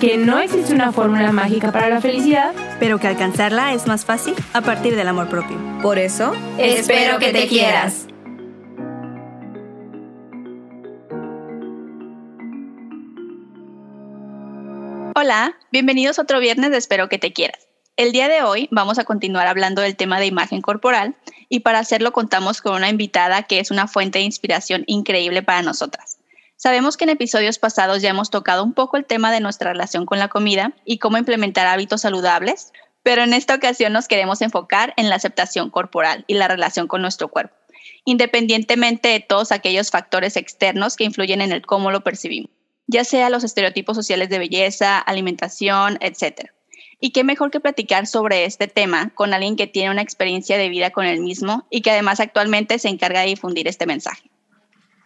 que no existe una fórmula mágica para la felicidad, pero que alcanzarla es más fácil a partir del amor propio. Por eso, espero que te quieras. Hola, bienvenidos a otro viernes de Espero que te quieras. El día de hoy vamos a continuar hablando del tema de imagen corporal y para hacerlo contamos con una invitada que es una fuente de inspiración increíble para nosotras. Sabemos que en episodios pasados ya hemos tocado un poco el tema de nuestra relación con la comida y cómo implementar hábitos saludables, pero en esta ocasión nos queremos enfocar en la aceptación corporal y la relación con nuestro cuerpo, independientemente de todos aquellos factores externos que influyen en el cómo lo percibimos ya sea los estereotipos sociales de belleza, alimentación, etc. Y qué mejor que platicar sobre este tema con alguien que tiene una experiencia de vida con el mismo y que además actualmente se encarga de difundir este mensaje.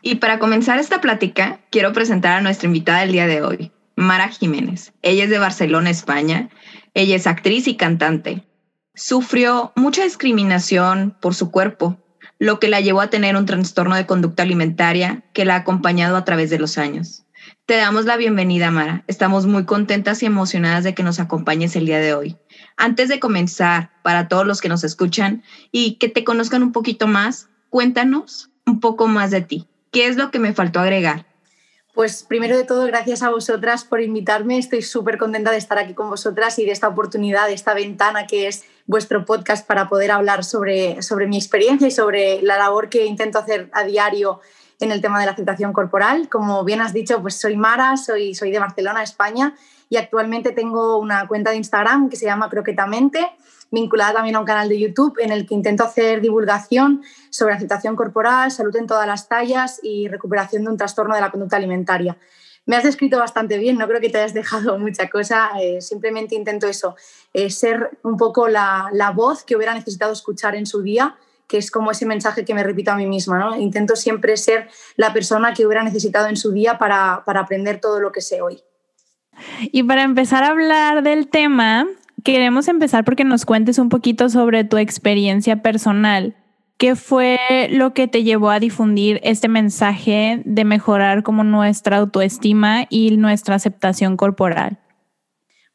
Y para comenzar esta plática, quiero presentar a nuestra invitada del día de hoy, Mara Jiménez. Ella es de Barcelona, España. Ella es actriz y cantante. Sufrió mucha discriminación por su cuerpo, lo que la llevó a tener un trastorno de conducta alimentaria que la ha acompañado a través de los años. Te damos la bienvenida, Mara. Estamos muy contentas y emocionadas de que nos acompañes el día de hoy. Antes de comenzar, para todos los que nos escuchan y que te conozcan un poquito más, cuéntanos un poco más de ti. ¿Qué es lo que me faltó agregar? Pues primero de todo, gracias a vosotras por invitarme. Estoy súper contenta de estar aquí con vosotras y de esta oportunidad, de esta ventana que es vuestro podcast para poder hablar sobre, sobre mi experiencia y sobre la labor que intento hacer a diario en el tema de la aceptación corporal. Como bien has dicho, pues soy Mara, soy, soy de Barcelona, España, y actualmente tengo una cuenta de Instagram que se llama Croquetamente, vinculada también a un canal de YouTube en el que intento hacer divulgación sobre aceptación corporal, salud en todas las tallas y recuperación de un trastorno de la conducta alimentaria. Me has descrito bastante bien, no creo que te hayas dejado mucha cosa, eh, simplemente intento eso, eh, ser un poco la, la voz que hubiera necesitado escuchar en su día que es como ese mensaje que me repito a mí misma. ¿no? Intento siempre ser la persona que hubiera necesitado en su día para, para aprender todo lo que sé hoy. Y para empezar a hablar del tema, queremos empezar porque nos cuentes un poquito sobre tu experiencia personal. ¿Qué fue lo que te llevó a difundir este mensaje de mejorar como nuestra autoestima y nuestra aceptación corporal?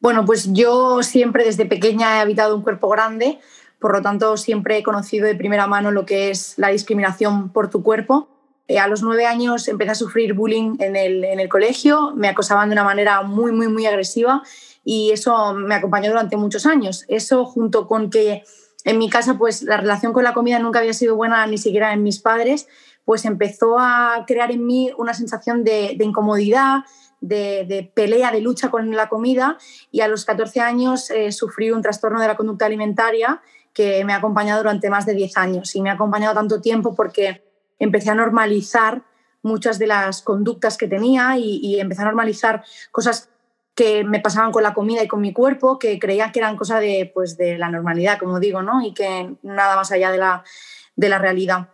Bueno, pues yo siempre desde pequeña he habitado un cuerpo grande, por lo tanto, siempre he conocido de primera mano lo que es la discriminación por tu cuerpo. Eh, a los nueve años empecé a sufrir bullying en el, en el colegio, me acosaban de una manera muy, muy, muy agresiva y eso me acompañó durante muchos años. Eso junto con que en mi casa pues la relación con la comida nunca había sido buena ni siquiera en mis padres, pues empezó a crear en mí una sensación de, incomodidad, de, pelea, de lucha con la comida y a los 14 años eh, sufrí un trastorno de la conducta alimentaria que me ha acompañado durante más de 10 años y me ha acompañado tanto tiempo porque empecé a normalizar muchas de las conductas que tenía y empecé a normalizar cosas que me pasaban con la comida y con mi cuerpo, que creía que eran cosas de, pues, de la normalidad, como digo, ¿no? y que nada más allá de la, de la realidad.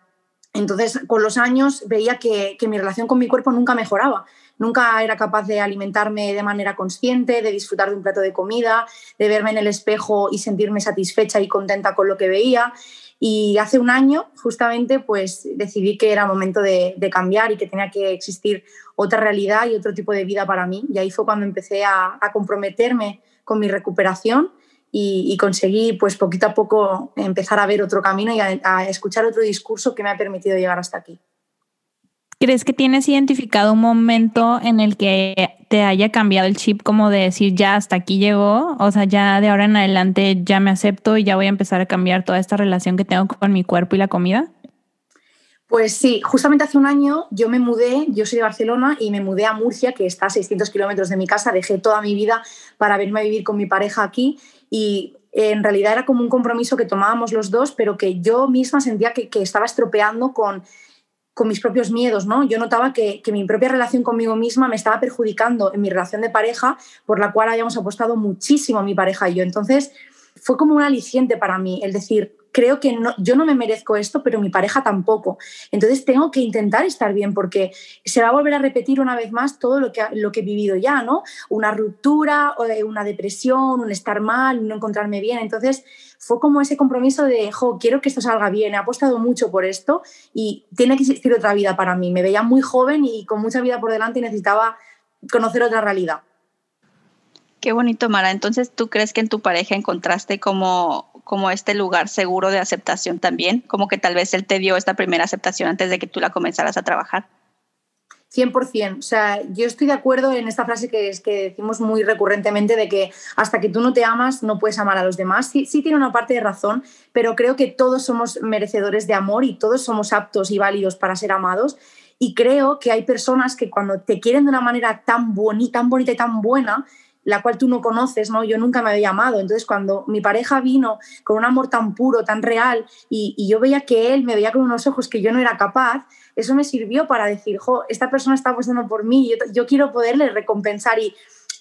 Entonces, con los años veía que, que mi relación con mi cuerpo nunca mejoraba Nunca era capaz de alimentarme de manera consciente, de disfrutar de un plato de comida, de verme en el espejo y sentirme satisfecha y contenta con lo que veía. Y hace un año, justamente, pues decidí que era momento de, cambiar y que tenía que existir otra realidad y otro tipo de vida para mí. Y ahí fue cuando empecé a, comprometerme con mi recuperación y, conseguí, pues poquito a poco, empezar a ver otro camino y a escuchar otro discurso que me ha permitido llegar hasta aquí. ¿Crees que tienes identificado un momento en el que te haya cambiado el chip como de decir ya hasta aquí llegó? O sea, ya de ahora en adelante ya me acepto y ya voy a empezar a cambiar toda esta relación que tengo con mi cuerpo y la comida? Pues sí, justamente hace un año yo me mudé, yo soy de Barcelona y me mudé a Murcia, que está a 600 kilómetros de mi casa, dejé toda mi vida para venirme a vivir con mi pareja aquí y en realidad era como un compromiso que tomábamos los dos, pero que yo misma sentía que, que estaba estropeando con con mis propios miedos, ¿no? Yo notaba que, mi propia relación conmigo misma me estaba perjudicando en mi relación de pareja, por la cual habíamos apostado muchísimo mi pareja y yo. Entonces, fue como un aliciente para mí, el decir, creo que no, yo no me merezco esto, pero mi pareja tampoco. Entonces tengo que intentar estar bien porque se va a volver a repetir una vez más todo lo que, lo que he vivido ya, ¿no? Una ruptura, una depresión, un estar mal, no encontrarme bien. Entonces fue como ese compromiso de, jo, quiero que esto salga bien, he apostado mucho por esto y tiene que existir otra vida para mí. Me veía muy joven y con mucha vida por delante y necesitaba conocer otra realidad. Qué bonito, Mara. Entonces, ¿tú crees que en tu pareja encontraste como como este lugar seguro de aceptación también, como que tal vez él te dio esta primera aceptación antes de que tú la comenzaras a trabajar. 100%. O sea, yo estoy de acuerdo en esta frase que, es, que decimos muy recurrentemente de que hasta que tú no te amas no puedes amar a los demás. Sí, sí tiene una parte de razón, pero creo que todos somos merecedores de amor y todos somos aptos y válidos para ser amados. Y creo que hay personas que cuando te quieren de una manera tan, bonita, tan bonita y tan buena, la cual tú no conoces, ¿no? Yo nunca me había amado. Entonces, cuando mi pareja vino con un amor tan puro, tan real, y, yo veía que él me veía con unos ojos que yo no era capaz, eso me sirvió para decir, jo, esta persona está apostando por mí, yo, yo quiero poderle recompensar y,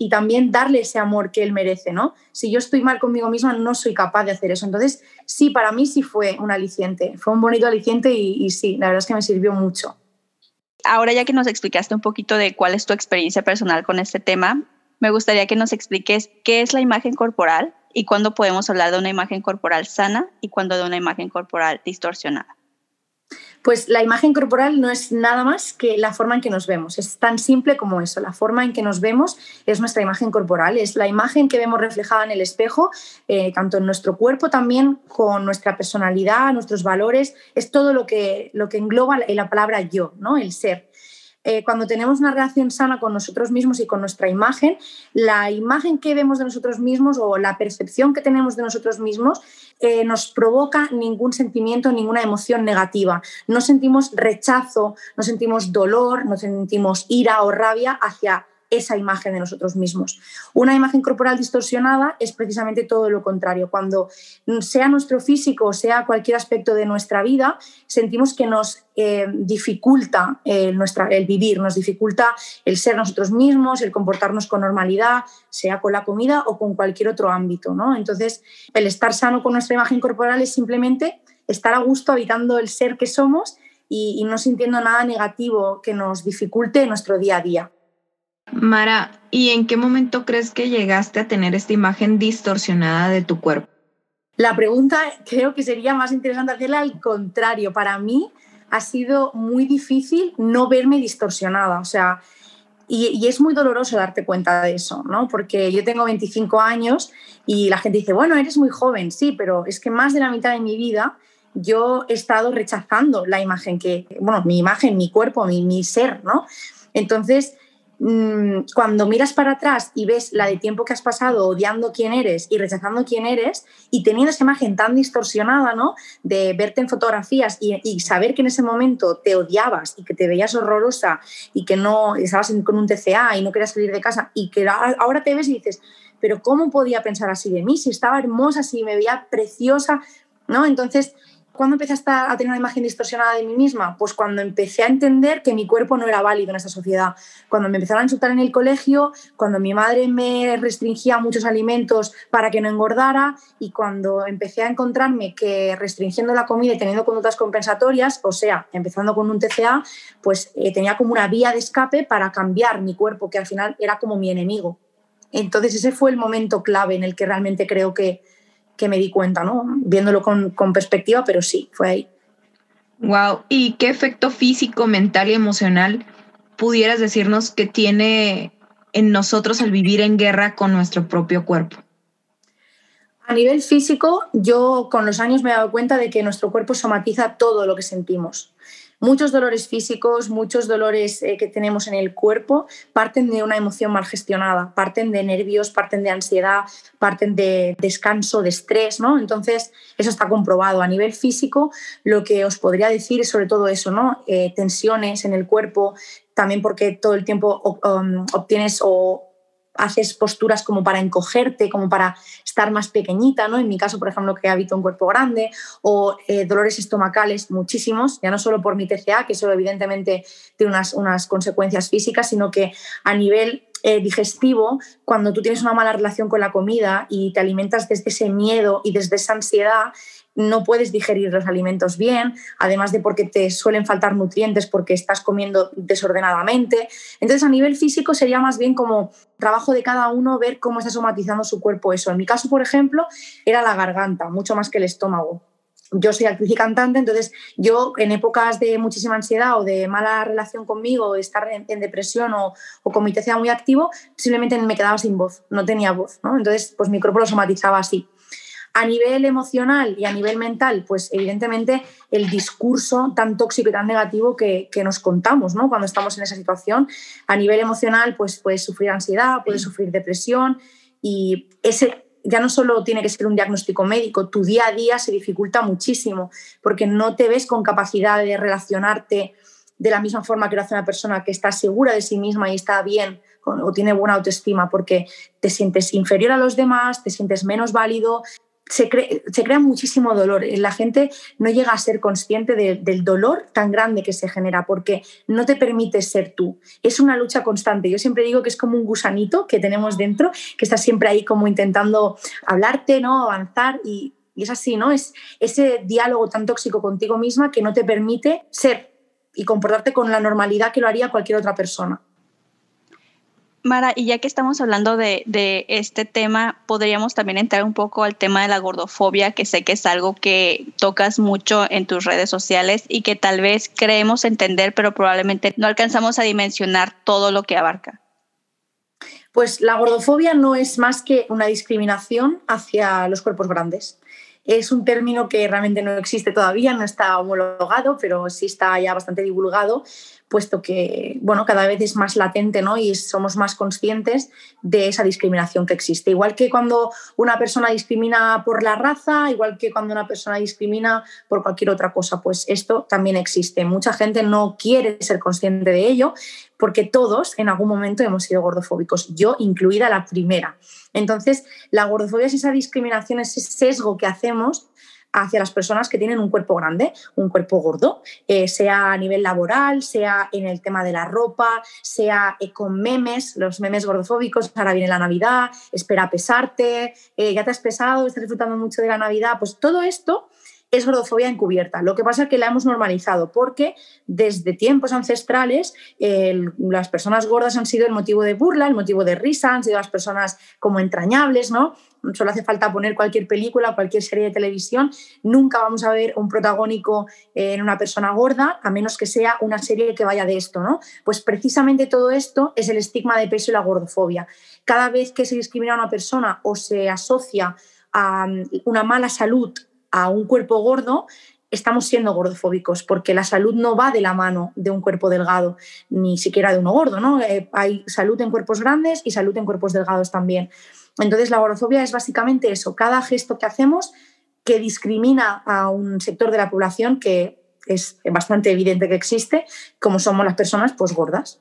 también darle ese amor que él merece, ¿no? Si yo estoy mal conmigo misma, no soy capaz de hacer eso. Entonces, sí, para mí sí fue un aliciente, fue un bonito aliciente y sí, la verdad es que me sirvió mucho. Ahora ya que nos explicaste un poquito de cuál es tu experiencia personal con este tema, me gustaría que nos expliques qué es la imagen corporal y cuándo podemos hablar de una imagen corporal sana y cuándo de una imagen corporal distorsionada. Pues la imagen corporal no es nada más que la forma en que nos vemos. Es tan simple como eso. La forma en que nos vemos es nuestra imagen corporal. Es la imagen que vemos reflejada en el espejo, eh, tanto en nuestro cuerpo también, con nuestra personalidad, nuestros valores. Es todo lo que, lo que engloba la palabra yo, ¿no? el ser. Eh, cuando tenemos una relación sana con nosotros mismos y con nuestra imagen, la imagen que vemos de nosotros mismos o la percepción que tenemos de nosotros mismos eh, nos provoca ningún sentimiento, ninguna emoción negativa. No sentimos rechazo, no sentimos dolor, no sentimos ira o rabia hacia esa imagen de nosotros mismos. Una imagen corporal distorsionada es precisamente todo lo contrario. Cuando sea nuestro físico o sea cualquier aspecto de nuestra vida, sentimos que nos eh, dificulta eh, nuestra, el vivir, nos dificulta el ser nosotros mismos, el comportarnos con normalidad, sea con la comida o con cualquier otro ámbito. ¿no? Entonces, el estar sano con nuestra imagen corporal es simplemente estar a gusto habitando el ser que somos y no sintiendo nada negativo que nos dificulte nuestro día a día. Mara, ¿y en qué momento crees que llegaste a tener esta imagen distorsionada de tu cuerpo? La pregunta creo que sería más interesante hacerla al contrario. Para mí ha sido muy difícil no verme distorsionada. O sea, y, es muy doloroso darte cuenta de eso, ¿no? Porque yo tengo 25 años y la gente dice, bueno, eres muy joven, sí, pero es que más de la mitad de mi vida yo he estado rechazando la imagen que, bueno, mi imagen, mi cuerpo, mi, mi ser, ¿no? Entonces, Mm, cuando miras para atrás y ves la de tiempo que has pasado odiando quién eres y rechazando quién eres y teniendo esa imagen tan distorsionada, ¿no? De verte en fotografías y, saber que en ese momento te odiabas y que te veías horrorosa y que no estabas con un TCA y no querías salir de casa y que ahora te ves y dices, pero ¿cómo podía pensar así de mí? Si estaba hermosa, si me veía preciosa, ¿no? Entonces, ¿Cuándo empecé a tener una imagen distorsionada de mí misma? Pues cuando empecé a entender que mi cuerpo no era válido en esta sociedad. Cuando me empezaron a insultar en el colegio, cuando mi madre me restringía muchos alimentos para que no engordara y cuando empecé a encontrarme que restringiendo la comida y teniendo conductas compensatorias, o sea, empezando con un TCA, pues eh, tenía como una vía de escape para cambiar mi cuerpo, que al final era como mi enemigo. Entonces ese fue el momento clave en el que realmente creo que, que me di cuenta, ¿no? Viéndolo con, con perspectiva, pero sí, fue ahí. Wow. ¿Y qué efecto físico, mental y emocional pudieras decirnos que tiene en nosotros al vivir en guerra con nuestro propio cuerpo? A nivel físico, yo con los años me he dado cuenta de que nuestro cuerpo somatiza todo lo que sentimos. Muchos dolores físicos, muchos dolores eh, que tenemos en el cuerpo parten de una emoción mal gestionada, parten de nervios, parten de ansiedad, parten de descanso, de estrés, ¿no? Entonces, eso está comprobado. A nivel físico, lo que os podría decir es sobre todo eso, ¿no? Eh, tensiones en el cuerpo, también porque todo el tiempo um, obtienes o haces posturas como para encogerte, como para estar más pequeñita, ¿no? En mi caso, por ejemplo, que habito un cuerpo grande, o eh, dolores estomacales muchísimos, ya no solo por mi TCA, que eso evidentemente tiene unas, unas consecuencias físicas, sino que a nivel eh, digestivo, cuando tú tienes una mala relación con la comida y te alimentas desde ese miedo y desde esa ansiedad, no puedes digerir los alimentos bien, además de porque te suelen faltar nutrientes porque estás comiendo desordenadamente. Entonces, a nivel físico sería más bien como trabajo de cada uno ver cómo está somatizando su cuerpo eso. En mi caso, por ejemplo, era la garganta, mucho más que el estómago. Yo soy actriz y cantante, entonces yo en épocas de muchísima ansiedad o de mala relación conmigo, estar en, depresión o, o con mi muy activo, simplemente me quedaba sin voz, no tenía voz. ¿no? Entonces, pues mi cuerpo lo somatizaba así. A nivel emocional y a nivel mental, pues evidentemente el discurso tan tóxico y tan negativo que, nos contamos ¿no? cuando estamos en esa situación. A nivel emocional, pues puedes sufrir ansiedad, puedes sufrir depresión y ese ya no solo tiene que ser un diagnóstico médico, tu día a día se dificulta muchísimo porque no te ves con capacidad de relacionarte de la misma forma que lo hace una persona que está segura de sí misma y está bien o tiene buena autoestima porque te sientes inferior a los demás, te sientes menos válido, se, crea muchísimo dolor. La gente no llega a ser consciente del dolor tan grande que se genera porque no te permite ser tú. Es una lucha constante. Yo siempre digo que es como un gusanito que tenemos dentro, que está siempre ahí como intentando hablarte, ¿no? avanzar y, y es así, ¿no? Es ese diálogo tan tóxico contigo misma que no te permite ser y comportarte con la normalidad que lo haría cualquier otra persona. Mara, y ya que estamos hablando de, este tema, podríamos también entrar un poco al tema de la gordofobia, que sé que es algo que tocas mucho en tus redes sociales y que tal vez creemos entender, pero probablemente no alcanzamos a dimensionar todo lo que abarca. Pues la gordofobia no es más que una discriminación hacia los cuerpos grandes. Es un término que realmente no existe todavía, no está homologado, pero sí está ya bastante divulgado puesto que bueno, cada vez es más latente ¿no? y somos más conscientes de esa discriminación que existe. Igual que cuando una persona discrimina por la raza, igual que cuando una persona discrimina por cualquier otra cosa, pues esto también existe. Mucha gente no quiere ser consciente de ello porque todos en algún momento hemos sido gordofóbicos, yo incluida la primera. Entonces, la gordofobia es esa discriminación, ese sesgo que hacemos hacia las personas que tienen un cuerpo grande, un cuerpo gordo, eh, sea a nivel laboral, sea en el tema de la ropa, sea eh, con memes, los memes gordofóbicos, ahora viene la Navidad, espera pesarte, eh, ya te has pesado, estás disfrutando mucho de la Navidad, pues todo esto es gordofobia encubierta. Lo que pasa es que la hemos normalizado porque desde tiempos ancestrales las personas gordas han sido el motivo de burla, el motivo de risa, han sido las personas como entrañables, ¿no? Solo hace falta poner cualquier película, cualquier serie de televisión. Nunca vamos a ver un protagónico en una persona gorda, a menos que sea una serie que vaya de esto, ¿no? Pues precisamente todo esto es el estigma de peso y la gordofobia. Cada vez que se discrimina a una persona o se asocia a una mala salud a un cuerpo gordo, estamos siendo gordofóbicos, porque la salud no va de la mano de un cuerpo delgado, ni siquiera de uno gordo, ¿no? Eh, hay salud en cuerpos grandes y salud en cuerpos delgados también. Entonces, la gordofobia es básicamente eso, cada gesto que hacemos que discrimina a un sector de la población que es bastante evidente que existe, como somos las personas pues gordas.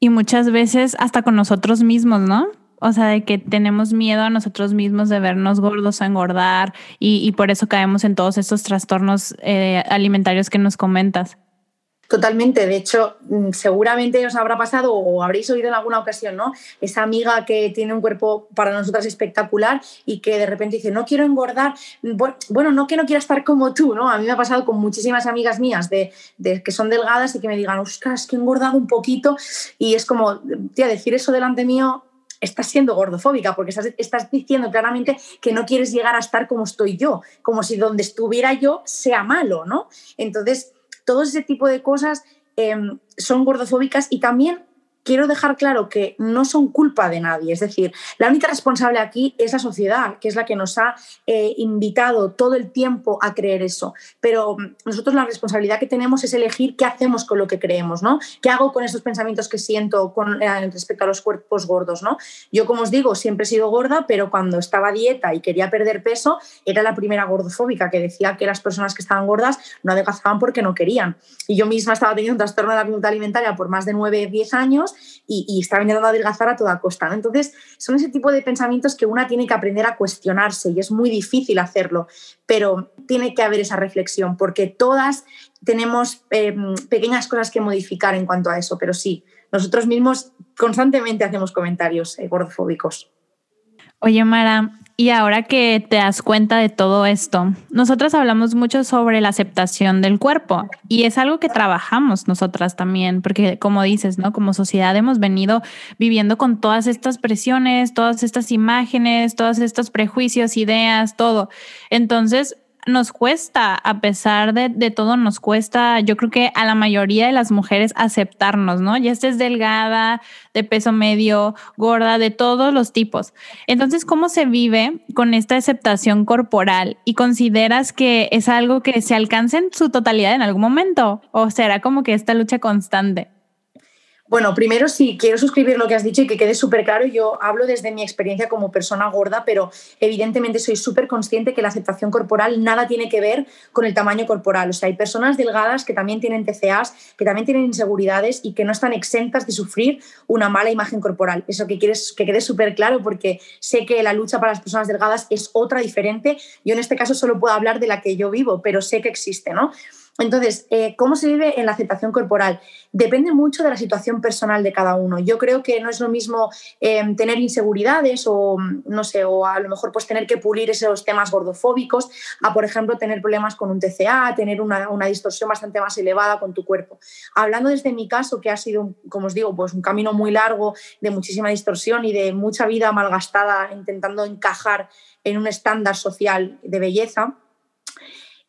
Y muchas veces hasta con nosotros mismos, ¿no? O sea, de que tenemos miedo a nosotros mismos de vernos gordos o engordar y, por eso caemos en todos estos trastornos eh, alimentarios que nos comentas. Totalmente, de hecho, mm, seguramente os habrá pasado o habréis oído en alguna ocasión, ¿no? Esa amiga que tiene un cuerpo para nosotras espectacular y que de repente dice, no quiero engordar, bueno, no que no quiera estar como tú, ¿no? A mí me ha pasado con muchísimas amigas mías de, que son delgadas y que me digan, ostras, que he engordado un poquito y es como, tía, decir eso delante mío estás siendo gordofóbica porque estás, diciendo claramente que no quieres llegar a estar como estoy yo, como si donde estuviera yo sea malo, ¿no? Entonces, todo ese tipo de cosas em, son gordofóbicas y también quiero dejar claro que no son culpa de nadie. Es decir, la única responsable aquí es la sociedad, que es la que nos ha eh, invitado todo el tiempo a creer eso. Pero mm, nosotros la responsabilidad que tenemos es elegir qué hacemos con lo que creemos, ¿no? ¿Qué hago con esos pensamientos que siento con, eh, respecto a los cuerpos gordos, ¿no? Yo, como os digo, siempre he sido gorda, pero cuando estaba dieta y quería perder peso, era la primera gordofóbica que decía que las personas que estaban gordas no adelgazaban porque no querían. Y yo misma estaba teniendo un trastorno de la conducta alimentaria por más de 9, 10 años y, y estaba intentando adelgazar a toda costa. Entonces, son ese tipo de pensamientos que una tiene que aprender a cuestionarse y es muy difícil hacerlo, pero tiene que haber esa reflexión porque todas tenemos em, pequeñas cosas que modificar en cuanto a eso, pero sí, nosotros mismos constantemente hacemos comentarios eh, gordofóbicos. Oye, Mara, y ahora que te das cuenta de todo esto, nosotras hablamos mucho sobre la aceptación del cuerpo y es algo que trabajamos nosotras también, porque como dices, ¿no? Como sociedad hemos venido viviendo con todas estas presiones, todas estas imágenes, todos estos prejuicios, ideas, todo. Entonces, nos cuesta, a pesar de, todo, nos cuesta, yo creo que a la mayoría de las mujeres aceptarnos, ¿no? Ya estés delgada, de peso medio, gorda, de todos los tipos. Entonces, ¿cómo se vive con esta aceptación corporal? ¿Y consideras que es algo que se alcance en su totalidad en algún momento? ¿O será como que esta lucha constante? Bueno, primero sí, quiero suscribir lo que has dicho y que quede súper claro. Yo hablo desde mi experiencia como persona gorda, pero evidentemente soy súper consciente que la aceptación corporal nada tiene que ver con el tamaño corporal. O sea, hay personas delgadas que también tienen TCAs, que también tienen inseguridades y que no están exentas de sufrir una mala imagen corporal. Eso que quieres que quede súper claro porque sé que la lucha para las personas delgadas es otra diferente. Yo en este caso solo puedo hablar de la que yo vivo, pero sé que existe, ¿no? Entonces, eh, ¿cómo se vive en la aceptación corporal? Depende mucho de la situación personal de cada uno. Yo creo que no es lo mismo eh, tener inseguridades o, no sé, o a lo mejor pues tener que pulir esos temas gordofóbicos a, por ejemplo, tener problemas con un TCA, tener una, distorsión bastante más elevada con tu cuerpo. Hablando desde mi caso, que ha sido, como os digo, pues un camino muy largo de muchísima distorsión y de mucha vida malgastada intentando encajar en un estándar social de belleza,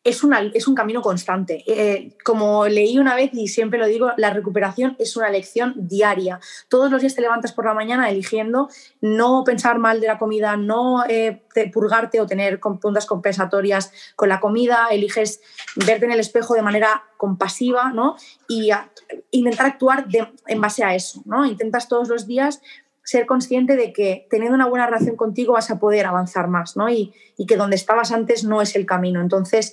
es, es un camino constante. Eh, como leí una vez y siempre lo digo, la recuperación es una lección diaria. Todos los días te levantas por la mañana eligiendo no pensar mal de la comida, no eh, purgarte o tener puntas compensatorias con la comida, eliges verte en el espejo de manera compasiva ¿no? y intentar actuar en base a eso. ¿no? Intentas todos los días ser consciente de que teniendo una buena relación contigo vas a poder avanzar más, ¿no? Y, que donde estabas antes no es el camino. Entonces,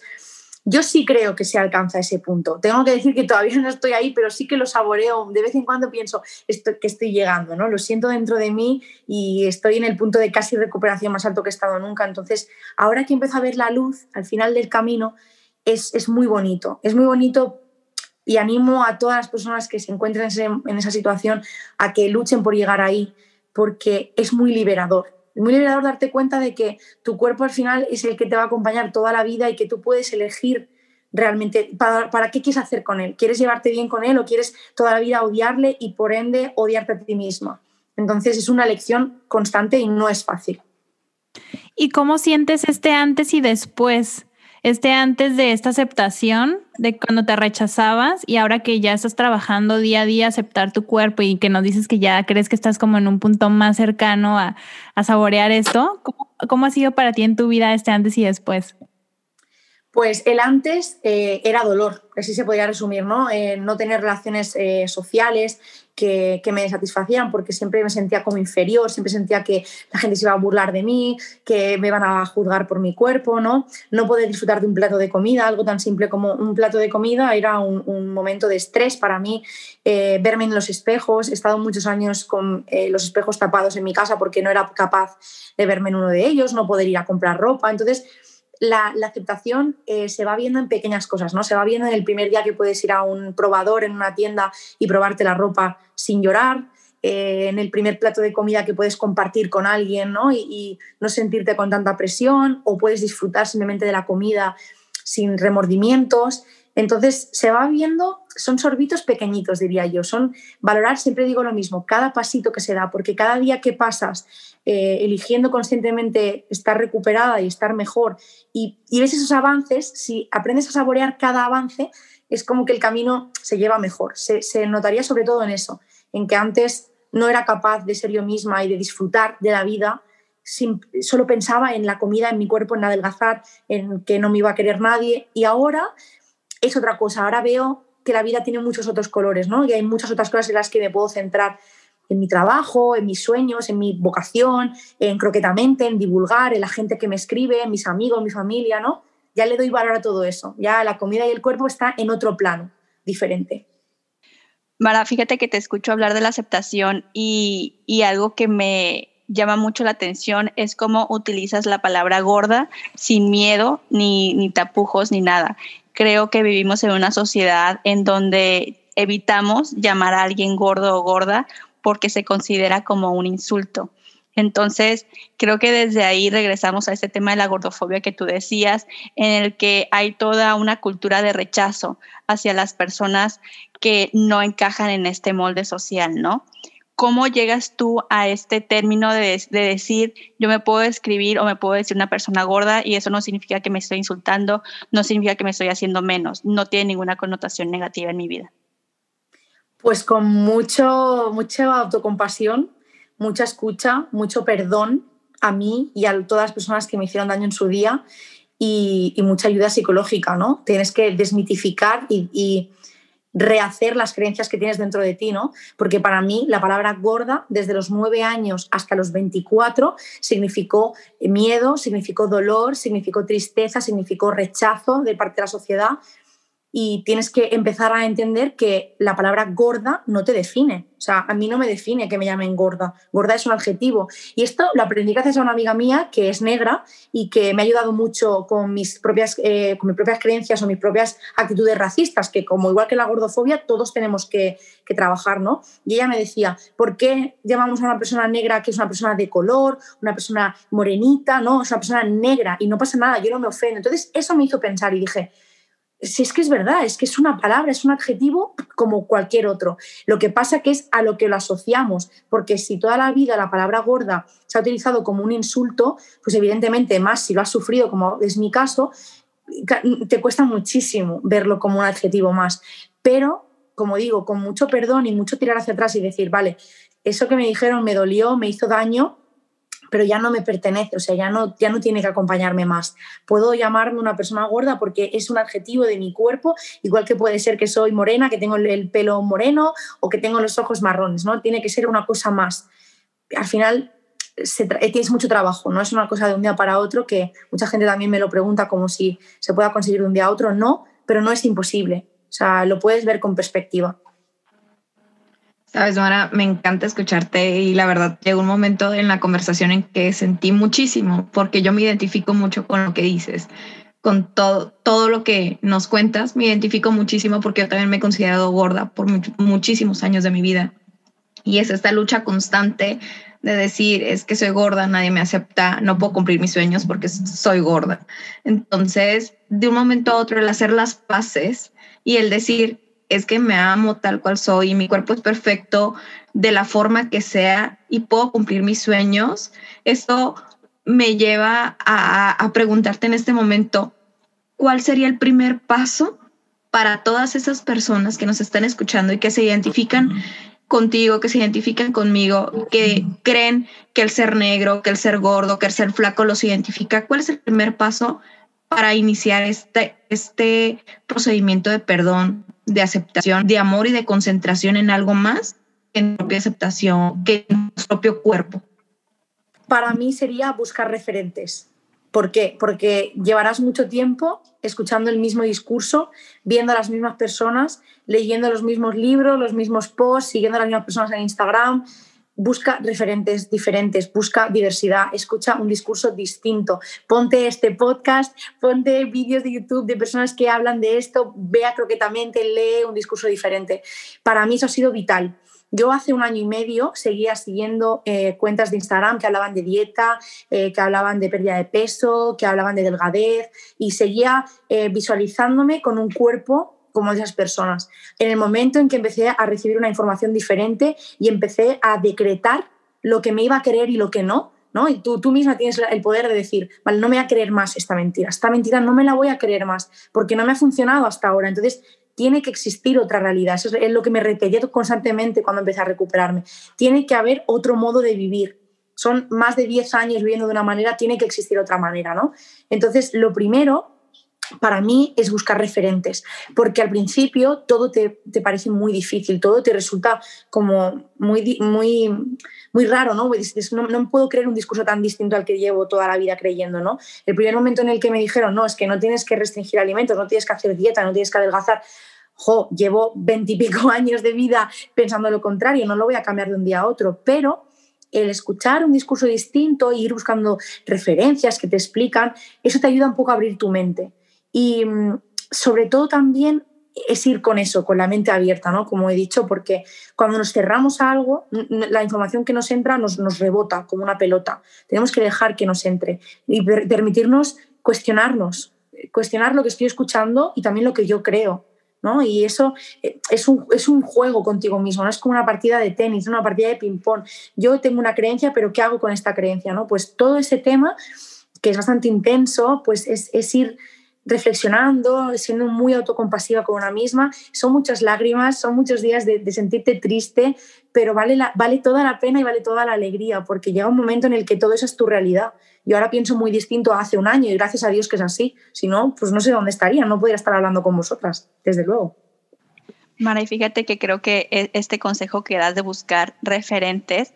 yo sí creo que se alcanza ese punto. Tengo que decir que todavía no estoy ahí, pero sí que lo saboreo. De vez en cuando pienso que estoy llegando, ¿no? Lo siento dentro de mí y estoy en el punto de casi recuperación más alto que he estado nunca. Entonces, ahora que empiezo a ver la luz al final del camino, es, es muy bonito. Es muy bonito y animo a todas las personas que se encuentren en esa situación a que luchen por llegar ahí, porque es muy liberador. Muy liberador darte cuenta de que tu cuerpo al final es el que te va a acompañar toda la vida y que tú puedes elegir realmente para, qué quieres hacer con él. ¿Quieres llevarte bien con él o quieres toda la vida odiarle y por ende odiarte a ti misma? Entonces es una lección constante y no es fácil. ¿Y cómo sientes este antes y después? Este antes de esta aceptación, de cuando te rechazabas y ahora que ya estás trabajando día a día aceptar tu cuerpo y que nos dices que ya crees que estás como en un punto más cercano a, saborear esto, ¿cómo, ha sido para ti en tu vida este antes y después? Pues el antes eh, era dolor, así se podría resumir, ¿no? Eh, no tener relaciones eh, sociales que, me satisfacían porque siempre me sentía como inferior, siempre sentía que la gente se iba a burlar de mí, que me iban a juzgar por mi cuerpo, ¿no? No poder disfrutar de un plato de comida, algo tan simple como un plato de comida, era un, momento de estrés para mí. verme en los espejos, he estado muchos años con los espejos tapados en mi casa porque no era capaz de verme en uno de ellos, no poder ir a comprar ropa, entonces la, aceptación eh, se va viendo en pequeñas cosas, ¿no? Se va viendo en el primer día que puedes ir a un probador en una tienda y probarte la ropa sin llorar, eh, en el primer plato de comida que puedes compartir con alguien, ¿no? y, no sentirte con tanta presión, o puedes disfrutar simplemente de la comida sin remordimientos. Entonces se va viendo, son sorbitos pequeñitos, diría yo, son valorar, siempre digo lo mismo, cada pasito que se da, porque cada día que pasas eh, eligiendo conscientemente estar recuperada y estar mejor y, ves esos avances, si aprendes a saborear cada avance, es como que el camino se lleva mejor. Se, notaría sobre todo en eso, en que antes no era capaz de ser yo misma y de disfrutar de la vida solo pensaba en la comida, en mi cuerpo, en adelgazar, en que no me iba a querer nadie. Y ahora es otra cosa. Ahora veo que la vida tiene muchos otros colores, ¿no? Y hay muchas otras cosas en las que me puedo centrar en mi trabajo, en mis sueños, en mi vocación, en croquetamente, en divulgar, en la gente que me escribe, en mis amigos, mi familia, ¿no? Ya le doy valor a todo eso. Ya la comida y el cuerpo está en otro plano, diferente. Mara, fíjate que te escucho hablar de la aceptación y, y algo que me llama mucho la atención es cómo utilizas la palabra gorda sin miedo, ni, ni tapujos, ni nada creo que vivimos en una sociedad en donde evitamos llamar a alguien gordo o gorda porque se considera como un insulto. Entonces, creo que desde ahí regresamos a ese tema de la gordofobia que tú decías, en el que hay toda una cultura de rechazo hacia las personas que no encajan en este molde social, ¿no? ¿Cómo llegas tú a este término de, decir yo me puedo describir o me puedo decir una persona gorda y eso no significa que me estoy insultando, no significa que me estoy haciendo menos, no tiene ninguna connotación negativa en mi vida? Pues con mucho, mucha autocompasión, mucha escucha, mucho perdón a mí y a todas las personas que me hicieron daño en su día y, mucha ayuda psicológica, ¿no? Tienes que desmitificar y rehacer las creencias que tienes dentro de ti, ¿no? Porque para mí la palabra gorda, desde los nueve años hasta los 24, significó miedo, significó dolor, significó tristeza, significó rechazo de parte de la sociedad y tienes que empezar a entender que la palabra gorda no te define. O sea, a mí no me define que me llamen gorda. Gorda es un adjetivo. Y esto lo aprendí gracias a una amiga mía que es negra y que me ha ayudado mucho con mis propias, eh, con mis propias creencias o mis propias actitudes racistas, que como igual que la gordofobia, todos tenemos que, que trabajar, ¿no? Y ella me decía, ¿por qué llamamos a una persona negra que es una persona de color, una persona morenita, ¿no? Es una persona negra y no pasa nada, yo no me ofendo. Entonces, eso me hizo pensar y dije, si es que es verdad, es que es una palabra, es un adjetivo como cualquier otro. Lo que pasa que es a lo que lo asociamos, porque si toda la vida la palabra gorda se ha utilizado como un insulto, pues evidentemente más si lo has sufrido, como es mi caso, te cuesta muchísimo verlo como un adjetivo más. Pero, como digo, con mucho perdón y mucho tirar hacia atrás y decir, vale, eso que me dijeron me dolió, me hizo daño, pero ya no me pertenece, o sea, ya no, ya no tiene que acompañarme más. Puedo llamarme una persona gorda porque es un adjetivo de mi cuerpo, igual que puede ser que soy morena, que tengo el pelo moreno o que tengo los ojos marrones, ¿no? Tiene que ser una cosa más. Al final eh, tienes mucho trabajo, no es una cosa de un día para otro que mucha gente también me lo pregunta como si se pueda conseguir de un día a otro, no, pero no es imposible, o sea, lo puedes ver con perspectiva. Sabes, Mara, me encanta escucharte y la verdad llegó un momento en la conversación en que sentí muchísimo, porque yo me identifico mucho con lo que dices, con todo, todo lo que nos cuentas, me identifico muchísimo porque yo también me he considerado gorda por muchísimos años de mi vida. Y es esta lucha constante de decir, es que soy gorda, nadie me acepta, no puedo cumplir mis sueños porque soy gorda. Entonces, de un momento a otro, el hacer las paces y el decir, es que me amo tal cual soy y mi cuerpo es perfecto de la forma que sea y puedo cumplir mis sueños, esto me lleva a, preguntarte en este momento, ¿cuál sería el primer paso para todas esas personas que nos están escuchando y que se identifican contigo, que se identifican conmigo, que creen que el ser negro, que el ser gordo, que el ser flaco los identifica? ¿Cuál es el primer paso para iniciar este, este procedimiento de perdón, de aceptación, de amor y de concentración en algo más que en propia aceptación, que en nuestro propio cuerpo? Para mí sería buscar referentes. ¿Por qué? Porque llevarás mucho tiempo escuchando el mismo discurso, viendo a las mismas personas, leyendo los mismos libros, los mismos posts, siguiendo a las mismas personas en Instagram, busca referentes diferentes, busca diversidad, escucha un discurso distinto, ponte este podcast, ponte vídeos de YouTube de personas que hablan de esto, vea croquetamente, lee un discurso diferente. Para mí eso ha sido vital. Yo hace un año y medio seguía siguiendo eh, cuentas de Instagram que hablaban de dieta, eh, que hablaban de pérdida de peso, que hablaban de delgadez y seguía eh, visualizándome con un cuerpo como esas personas. En el momento en que empecé a recibir una información diferente y empecé a decretar lo que me iba a creer y lo que no, ¿no? Y tú, tú misma tienes el poder de decir, vale, no me voy a creer más esta mentira, esta mentira no me la voy a creer más, porque no me ha funcionado hasta ahora. Entonces, tiene que existir otra realidad. Eso es lo que me repetía constantemente cuando empecé a recuperarme. Tiene que haber otro modo de vivir. Son más de 10 años viviendo de una manera, tiene que existir otra manera, ¿no? Entonces, lo primero para mí es buscar referentes, porque al principio todo te, parece muy difícil, todo te resulta como muy, muy, muy raro, ¿no? ¿no? ¿no? puedo creer un discurso tan distinto al que llevo toda la vida creyendo, ¿no? El primer momento en el que me dijeron, no, es que no tienes que restringir alimentos, no tienes que hacer dieta, no tienes que adelgazar, jo, llevo veintipico años de vida pensando lo contrario, no lo voy a cambiar de un día a otro, pero el escuchar un discurso distinto e ir buscando referencias que te explican, eso te ayuda un poco a abrir tu mente. Y mm, sobre todo también es ir con eso, con la mente abierta, ¿no? Como he dicho, porque cuando nos cerramos a algo, la información que nos entra nos, nos rebota como una pelota. Tenemos que dejar que nos entre y permitirnos cuestionarnos, cuestionar lo que estoy escuchando y también lo que yo creo. ¿no? Y eso eh, es un, es un, juego contigo mismo, no es como una partida de tenis, una partida de ping-pong. Yo tengo una creencia, pero ¿qué hago con esta creencia? ¿no? Pues todo ese tema, que es bastante intenso, pues es, es ir reflexionando, siendo muy autocompasiva con una misma. Son muchas lágrimas, son muchos días de, sentirte triste, pero vale, la, vale toda la pena y vale toda la alegría, porque llega un momento en el que todo eso es tu realidad. Yo ahora pienso muy distinto a hace un año y gracias a Dios que es así. Si no, pues no sé dónde estaría, no podría estar hablando con vosotras, desde luego. Mara, y fíjate que creo que e, este consejo que das de buscar referentes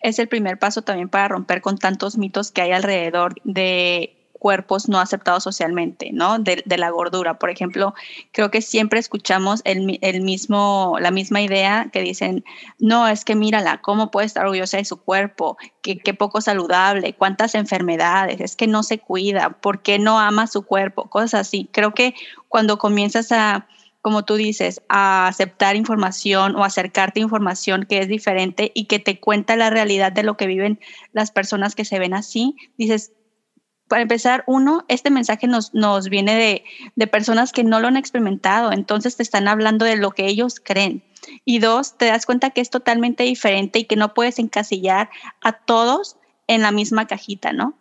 es el primer paso también para romper con tantos mitos que hay alrededor de cuerpos no aceptados socialmente, ¿no? De, la gordura. Por ejemplo, creo que siempre escuchamos el, mismo, la misma idea que dicen, no, es que mírala, ¿cómo puede estar orgullosa de su cuerpo? ¿Qué, qué poco saludable? ¿Cuántas enfermedades? Es que no se cuida, ¿por qué no ama su cuerpo? Cosas así. Creo que cuando comienzas a como tú dices, a aceptar información o acercarte a información que es diferente y que te cuenta la realidad de lo que viven las personas que se ven así, dices, para empezar, uno, este mensaje nos, nos viene de, de, personas que no lo han experimentado, entonces te están hablando de lo que ellos creen. Y dos, te das cuenta que es totalmente diferente y que no puedes encasillar a todos en la misma cajita, ¿no?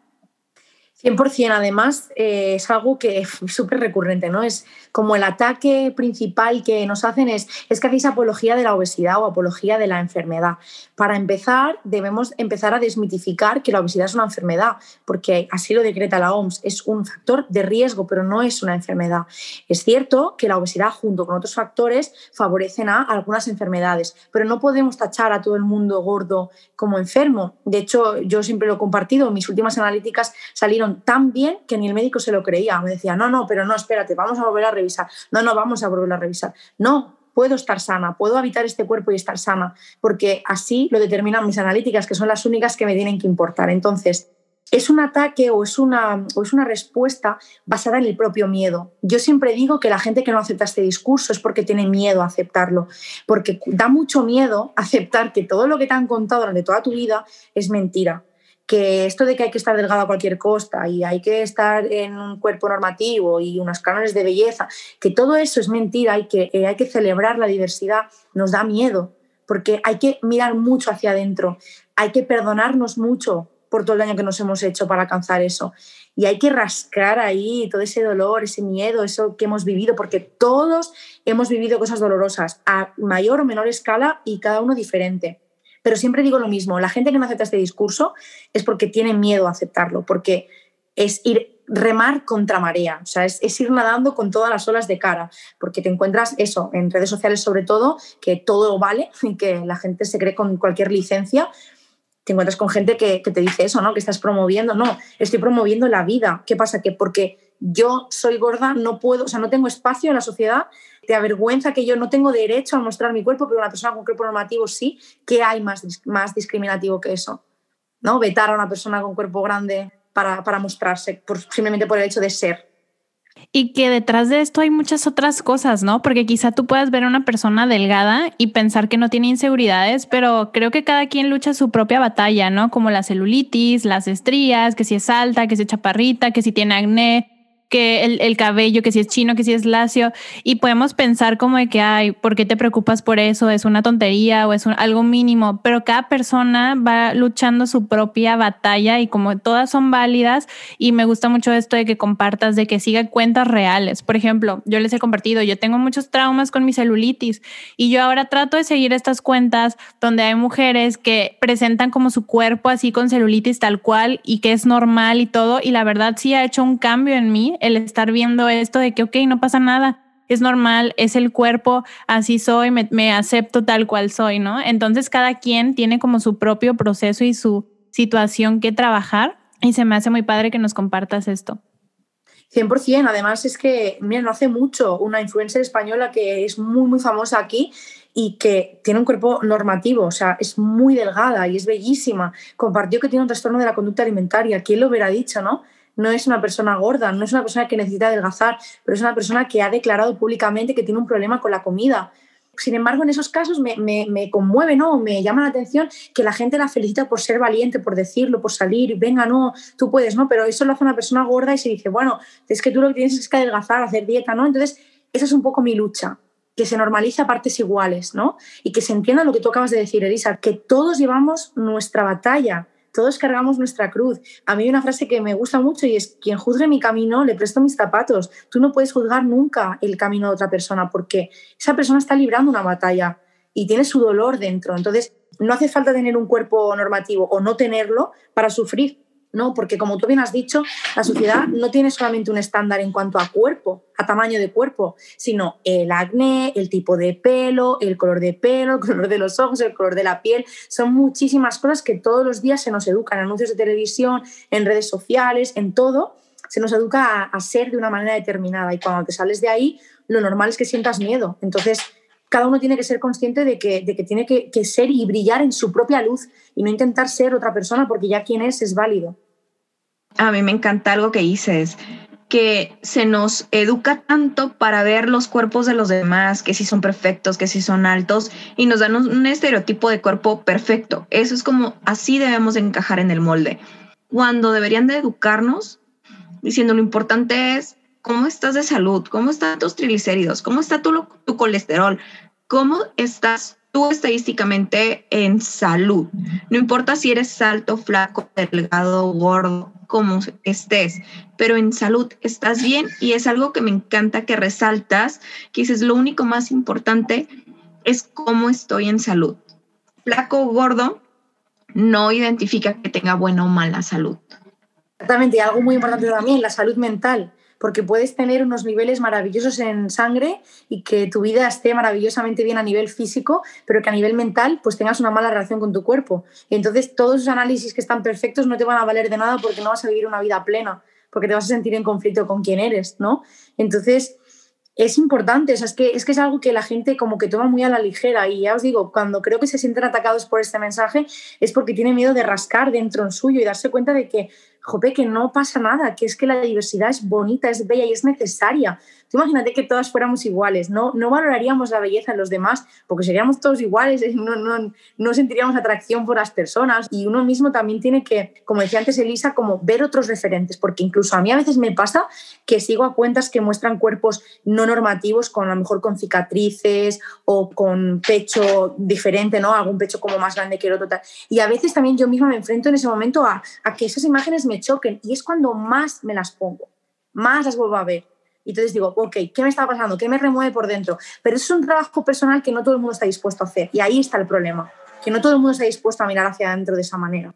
100%, además, eh, es algo que es súper recurrente, ¿no? Es como el ataque principal que nos hacen es, es que hacéis apología de la obesidad o apología de la enfermedad. Para empezar, debemos empezar a desmitificar que la obesidad es una enfermedad, porque así lo decreta la OMS, es un factor de riesgo, pero no es una enfermedad. Es cierto que la obesidad, junto con otros factores, favorecen a algunas enfermedades, pero no podemos tachar a todo el mundo gordo como enfermo. De hecho, yo siempre lo he compartido, mis últimas analíticas salieron tan bien que ni el médico se lo creía. Me decía, no, no, pero no, espérate, vamos a volver a revisar. No, no, vamos a volver a revisar. No, puedo estar sana, puedo habitar este cuerpo y estar sana, porque así lo determinan mis analíticas, que son las únicas que me tienen que importar. Entonces, es un ataque o es, una, o es una respuesta basada en el propio miedo. Yo siempre digo que la gente que no acepta este discurso es porque tiene miedo a aceptarlo, porque da mucho miedo aceptar que todo lo que te han contado durante toda tu vida es mentira que esto de que hay que estar delgado a cualquier costa y hay que estar en un cuerpo normativo y unos cánones de belleza, que todo eso es mentira y que hay que celebrar la diversidad, nos da miedo, porque hay que mirar mucho hacia adentro, hay que perdonarnos mucho por todo el daño que nos hemos hecho para alcanzar eso. Y hay que rascar ahí todo ese dolor, ese miedo, eso que hemos vivido, porque todos hemos vivido cosas dolorosas a mayor o menor escala y cada uno diferente. Pero siempre digo lo mismo, la gente que no acepta este discurso es porque tiene miedo a aceptarlo, porque es ir remar contra marea, o sea, es, ir nadando con todas las olas de cara, porque te encuentras eso, en redes sociales sobre todo, que todo vale y que la gente se cree con cualquier licencia, te encuentras con gente que, que te dice eso, ¿no? Que estás promoviendo, no, estoy promoviendo la vida. ¿Qué pasa? Que porque yo soy gorda, no puedo, o sea, no tengo espacio en la sociedad, te avergüenza que yo no tengo derecho a mostrar mi cuerpo, pero una persona con cuerpo normativo sí, ¿qué hay más, más discriminativo que eso? ¿No? Vetar a una persona con cuerpo grande para, para mostrarse, simplemente por el hecho de ser. Y que detrás de esto hay muchas otras cosas, ¿no? Porque quizá tú puedas ver a una persona delgada y pensar que no tiene inseguridades, pero creo que cada quien lucha su propia batalla, ¿no? Como la celulitis, las estrías, que si es alta, que si es chaparrita, que si tiene acné, que el, cabello, que si es chino, que si es lacio, y podemos pensar como de que, ay, ¿por qué te preocupas por eso? ¿Es una tontería o es algo mínimo? Pero cada persona va luchando su propia batalla y como todas son válidas, y me gusta mucho esto de que compartas, de que siga cuentas reales. Por ejemplo, yo les he compartido, yo tengo muchos traumas con mi celulitis, y yo ahora trato de seguir estas cuentas donde hay mujeres que presentan como su cuerpo así con celulitis tal cual y que es normal y todo, y la verdad sí ha hecho un cambio en mí el estar viendo esto de que, ok, no pasa nada, es normal, es el cuerpo, así soy, me, acepto tal cual soy, ¿no? Entonces cada quien tiene como su propio proceso y su situación que trabajar y se me hace muy padre que nos compartas esto. 100%, además es que, mira, no hace mucho una influencer española que es muy, muy famosa aquí y que tiene un cuerpo normativo, o sea, es muy delgada y es bellísima, compartió que tiene un trastorno de la conducta alimentaria, ¿quién lo hubiera dicho, no? No es una persona gorda, no es una persona que necesita adelgazar, pero es una persona que ha declarado públicamente que tiene un problema con la comida. Sin embargo, en esos casos me, me, conmueve, ¿no? Me llama la atención que la gente la felicita por ser valiente, por decirlo, por salir, venga, no, tú puedes, ¿no? Pero eso lo hace una persona gorda y se dice, bueno, es que tú lo que tienes es que adelgazar, hacer dieta, ¿no? Entonces, esa es un poco mi lucha, que se normalice a partes iguales, ¿no? Y que se entienda lo que tú acabas de decir, Elisa, que todos llevamos nuestra batalla, todos cargamos nuestra cruz. A mí hay una frase que me gusta mucho y es, quien juzgue mi camino, le presto mis zapatos. Tú no puedes juzgar nunca el camino de otra persona porque esa persona está librando una batalla y tiene su dolor dentro. Entonces, no hace falta tener un cuerpo normativo o no tenerlo para sufrir. ¿No? Porque como tú bien has dicho, la sociedad no tiene solamente un estándar en cuanto a cuerpo, a tamaño de cuerpo, sino el acné, el tipo de pelo, el color de pelo, el color de los ojos, el color de la piel. Son muchísimas cosas que todos los días se nos educan en anuncios de televisión, en redes sociales, en todo. Se nos educa a, ser de una manera determinada y cuando te sales de ahí, lo normal es que sientas miedo. Entonces, cada uno tiene que ser consciente de que, de que tiene que, que, ser y brillar en su propia luz y no intentar ser otra persona porque ya quien es es válido. A mí me encanta algo que dices, que se nos educa tanto para ver los cuerpos de los demás, que si son perfectos, que si son altos, y nos dan un, un estereotipo de cuerpo perfecto. Eso es como así debemos encajar en el molde. Cuando deberían de educarnos diciendo lo importante es cómo estás de salud, cómo están tus triglicéridos, cómo está tu, colesterol, cómo estás tú estadísticamente en salud. No importa si eres alto, flaco, delgado, gordo, como estés, pero en salud estás bien y es algo que me encanta que resaltas, que dices, lo único más importante es cómo estoy en salud. Flaco o gordo no identifica que tenga buena o mala salud. Exactamente, y algo muy importante también, la salud mental porque puedes tener unos niveles maravillosos en sangre y que tu vida esté maravillosamente bien a nivel físico, pero que a nivel mental pues tengas una mala relación con tu cuerpo. Y entonces todos esos análisis que están perfectos no te van a valer de nada porque no vas a vivir una vida plena, porque te vas a sentir en conflicto con quien eres, ¿no? Entonces es importante, es, que, es que es algo que la gente como que toma muy a la ligera y ya os digo, cuando creo que se sienten atacados por este mensaje es porque tienen miedo de rascar dentro en suyo y darse cuenta de que jope, que no pasa nada, que es que la diversidad es bonita, es bella y es necesaria. Tú imagínate que todas fuéramos iguales, no, no valoraríamos la belleza en los demás porque seríamos todos iguales, no, no, no sentiríamos atracción por las personas y uno mismo también tiene que, como decía antes Elisa, como ver otros referentes, porque incluso a mí a veces me pasa que sigo a cuentas que muestran cuerpos no normativos, con a lo mejor con cicatrices o con pecho diferente, ¿no? Algún pecho como más grande que el otro. Y a veces también yo misma me enfrento en ese momento a, a que esas imágenes me choquen y es cuando más me las pongo, más las vuelvo a ver. Y entonces digo, ok, ¿qué me está pasando? ¿Qué me remueve por dentro? Pero es un trabajo personal que no todo el mundo está dispuesto a hacer. Y ahí está el problema, que no todo el mundo está dispuesto a mirar hacia adentro de esa manera.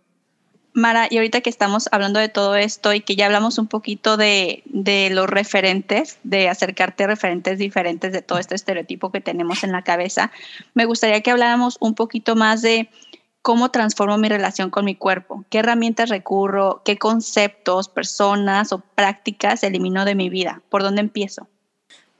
Mara, y ahorita que estamos hablando de todo esto y que ya hablamos un poquito de, de, los referentes, de acercarte a referentes diferentes de todo este estereotipo que tenemos en la cabeza, me gustaría que habláramos un poquito más de cómo transformo mi relación con mi cuerpo, qué herramientas recurro, qué conceptos, personas o prácticas elimino de mi vida, por dónde empiezo.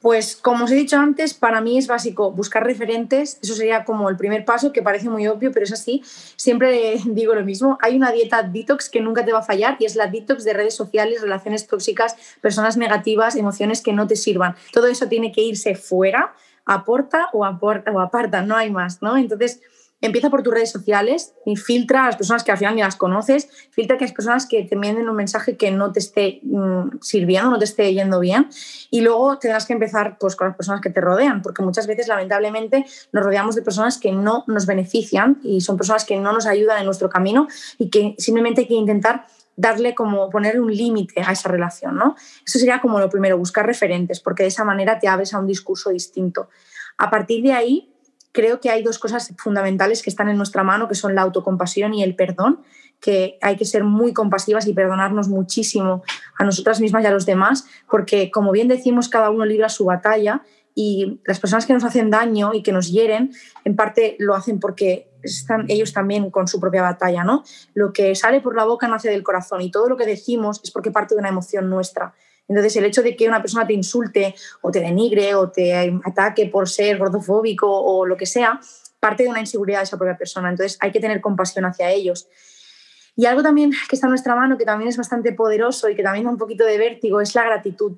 Pues como os he dicho antes, para mí es básico buscar referentes, eso sería como el primer paso, que parece muy obvio, pero es así. Siempre digo lo mismo, hay una dieta detox que nunca te va a fallar y es la detox de redes sociales, relaciones tóxicas, personas negativas, emociones que no te sirvan. Todo eso tiene que irse fuera, aporta o, aporta, o aparta, no hay más, ¿no? Entonces, empieza por tus redes sociales y filtra a las personas que al final ni las conoces, filtra a las personas que te manden un mensaje que no te esté mm, sirviendo, no te esté yendo bien y luego tendrás que empezar pues, con las personas que te rodean, porque muchas veces lamentablemente nos rodeamos de personas que no nos benefician y son personas que no nos ayudan en nuestro camino y que simplemente hay que intentar darle como poner un límite a esa relación, ¿no? Eso sería como lo primero, buscar referentes, porque de esa manera te abres a un discurso distinto. A partir de ahí, creo que hay dos cosas fundamentales que están en nuestra mano, que son la autocompasión y el perdón, que hay que ser muy compasivas y perdonarnos muchísimo a nosotras mismas y a los demás, porque como bien decimos, cada uno libra su batalla y las personas que nos hacen daño y que nos hieren, en parte lo hacen porque están ellos también con su propia batalla, ¿no? Lo que sale por la boca nace del corazón y todo lo que decimos es porque parte de una emoción nuestra. Entonces, el hecho de que una persona te insulte o te denigre o te ataque por ser gordofóbico o lo que sea, parte de una inseguridad de esa propia persona. Entonces, hay que tener compasión hacia ellos. Y algo también que está en nuestra mano, que también es bastante poderoso y que también da un poquito de vértigo, es la gratitud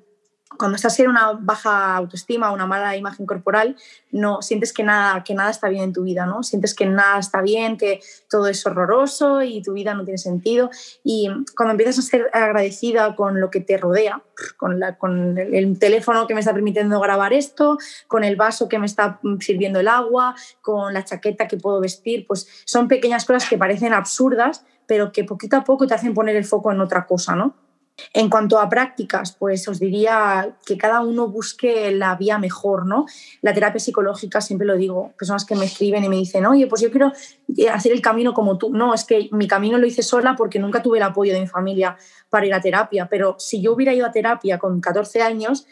cuando estás en una baja autoestima, una mala imagen corporal, no sientes que nada, que nada está bien en tu vida, ¿no? Sientes que nada está bien, que todo es horroroso y tu vida no tiene sentido. Y cuando empiezas a ser agradecida con lo que te rodea, con, el teléfono que me está permitiendo grabar esto, con el vaso que me está sirviendo el agua, con la chaqueta que puedo vestir, pues son pequeñas cosas que parecen absurdas, pero que poquito a poco te hacen poner el foco en otra cosa, ¿no? En cuanto a prácticas, pues os diría que cada uno busque la vía mejor, ¿no? La terapia psicológica, siempre lo digo, personas que me escriben y me dicen, oye, pues yo quiero eh, hacer el camino como tú. No, es que mi camino lo hice sola porque nunca tuve el apoyo de mi familia para ir a terapia, pero si yo hubiera ido a terapia con 14 años,